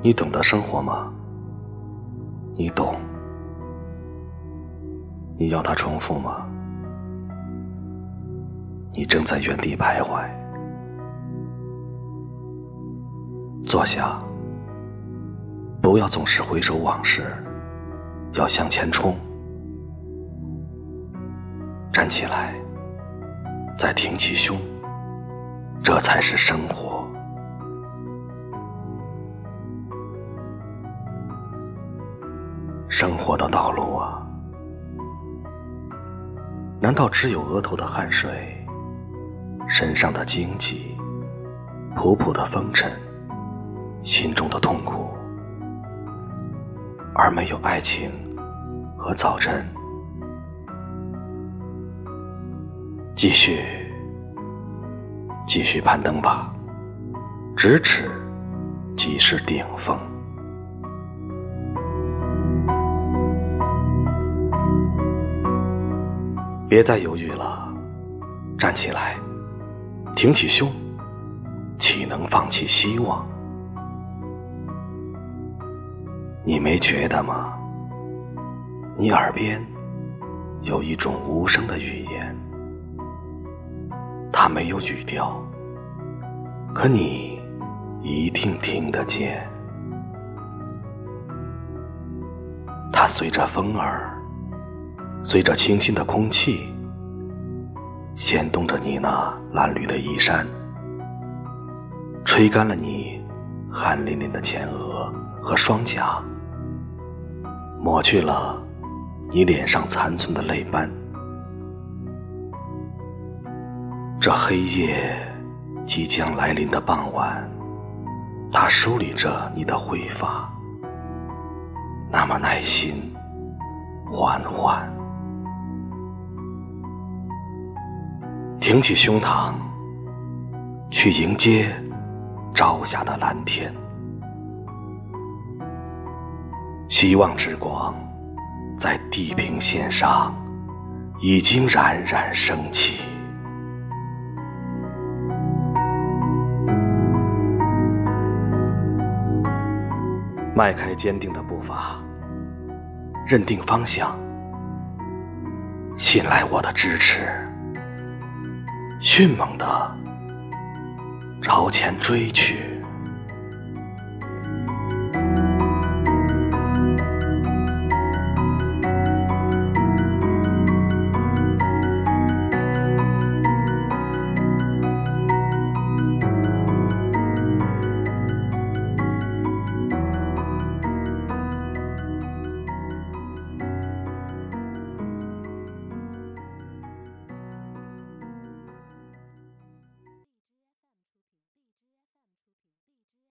你懂得生活吗？你懂？你要它重复吗？你正在原地徘徊。坐下，不要总是回首往事，要向前冲。站起来，再挺起胸，这才是生活。生活的道路啊，难道只有额头的汗水、身上的荆棘、仆仆的风尘、心中的痛苦，而没有爱情和早晨？继续，继续攀登吧，咫尺即是顶峰。别再犹豫了，站起来，挺起胸，岂能放弃希望？你没觉得吗？你耳边有一种无声的语言，它没有语调，可你一定听得见。它随着风儿。随着清新的空气，掀动着你那褴褛的衣衫，吹干了你汗淋淋的前额和双颊，抹去了你脸上残存的泪斑。这黑夜即将来临的傍晚，它梳理着你的灰发，那么耐心，缓缓。挺起胸膛，去迎接朝霞的蓝天。希望之光在地平线上已经冉冉升起。迈开坚定的步伐，认定方向，信赖我的支持。迅猛地朝前追去。